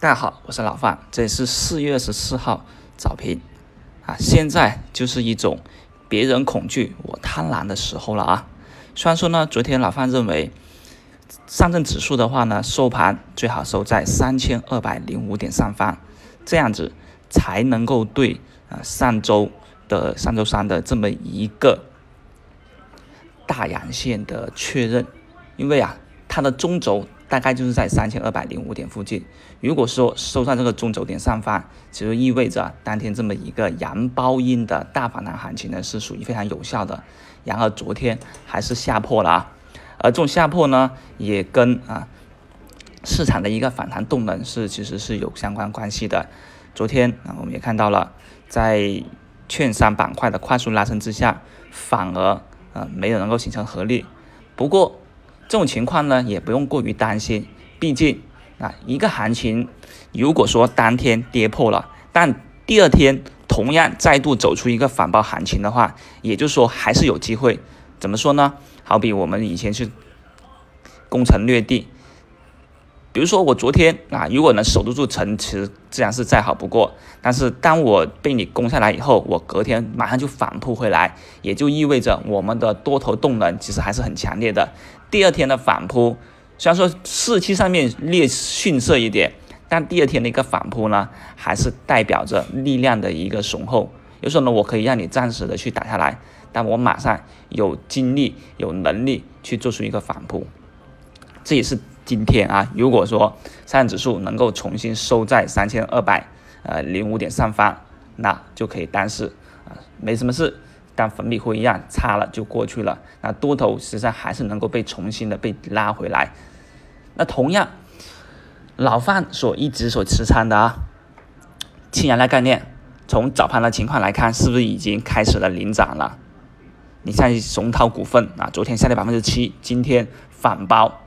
大家好，我是老范，这是四月二十四号早评啊。现在就是一种别人恐惧我贪婪的时候了啊。虽然说呢，昨天老范认为上证指数的话呢，收盘最好收在三千二百零五点上方，这样子才能够对啊上周的上周三的这么一个大阳线的确认，因为啊它的中轴。大概就是在三千二百零五点附近。如果说收在这个中轴点上方，其实意味着当天这么一个阳包阴的大反弹行情呢，是属于非常有效的。然而昨天还是下破了啊，而这种下破呢，也跟啊市场的一个反弹动能是其实是有相关关系的。昨天啊，我们也看到了，在券商板块的快速拉升之下，反而啊没有能够形成合力。不过，这种情况呢，也不用过于担心，毕竟啊，一个行情如果说当天跌破了，但第二天同样再度走出一个反包行情的话，也就是说还是有机会。怎么说呢？好比我们以前去攻城略地。比如说我昨天啊，如果能守得住城，其实自然是再好不过。但是当我被你攻下来以后，我隔天马上就反扑回来，也就意味着我们的多头动能其实还是很强烈的。第二天的反扑，虽然说士气上面略逊色一点，但第二天的一个反扑呢，还是代表着力量的一个雄厚。有时候呢，我可以让你暂时的去打下来，但我马上有精力、有能力去做出一个反扑。这也是。今天啊，如果说上证指数能够重新收在三千二百呃零五点上方，那就可以当是啊没什么事，当粉笔灰一样擦了就过去了。那多头实际上还是能够被重新的被拉回来。那同样，老范所一直所持仓的啊，氢燃料概念，从早盘的情况来看，是不是已经开始了领涨了？你像松涛股份啊，昨天下跌百分之七，今天反包。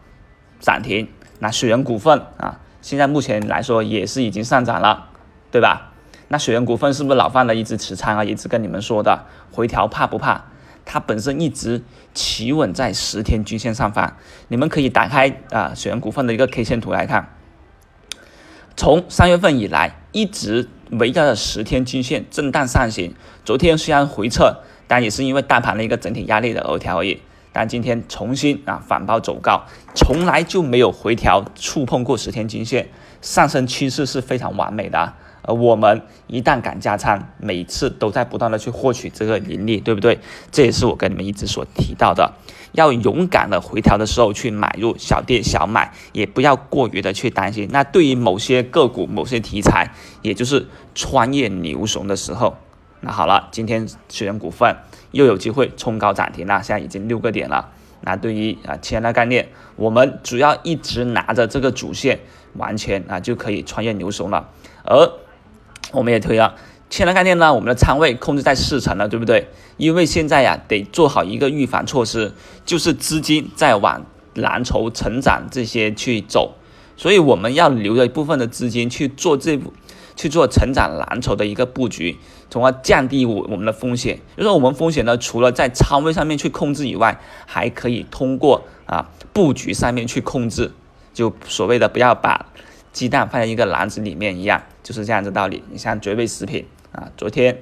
涨停，那雪人股份啊，现在目前来说也是已经上涨了，对吧？那雪人股份是不是老范的一直持仓啊？一直跟你们说的，回调怕不怕？它本身一直企稳在十天均线上方，你们可以打开啊雪人股份的一个 K 线图来看，从三月份以来一直围绕着十天均线震荡上行，昨天虽然回撤，但也是因为大盘的一个整体压力的回调而已。但今天重新啊反包走高，从来就没有回调触碰过十天均线，上升趋势是非常完美的。而我们一旦敢加仓，每次都在不断的去获取这个盈利，对不对？这也是我跟你们一直所提到的，要勇敢的回调的时候去买入小跌小买，也不要过于的去担心。那对于某些个股、某些题材，也就是穿越牛熊的时候。那好了，今天雪人股份又有机会冲高涨停了，现在已经六个点了。那对于啊氢燃料概念，我们主要一直拿着这个主线，完全啊就可以穿越牛熊了。而我们也推了氢燃料概念呢，我们的仓位控制在四成了，对不对？因为现在呀得做好一个预防措施，就是资金在往蓝筹成长这些去走，所以我们要留着一部分的资金去做这部。去做成长蓝筹的一个布局，从而降低我我们的风险。就是我们风险呢，除了在仓位上面去控制以外，还可以通过啊布局上面去控制。就所谓的不要把鸡蛋放在一个篮子里面一样，就是这样子道理。你像绝味食品啊，昨天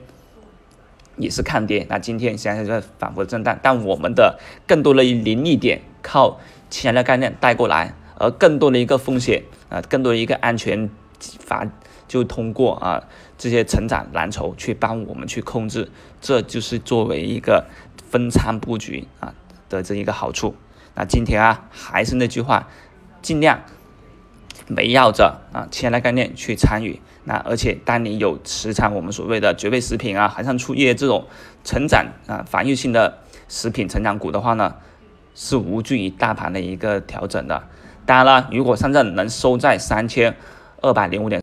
也是看跌，那今天现在在反复震荡，但我们的更多的盈利点靠前的概念带过来，而更多的一个风险啊，更多的一个安全法。就通过啊这些成长蓝筹去帮我们去控制，这就是作为一个分仓布局啊的这一个好处。那今天啊还是那句话，尽量围绕着啊前来概念去参与。那而且当你有持仓我们所谓的绝味食品啊、海上出业这种成长啊防御性的食品成长股的话呢，是无惧于大盘的一个调整的。当然了，如果上证能收在三千二百零五点。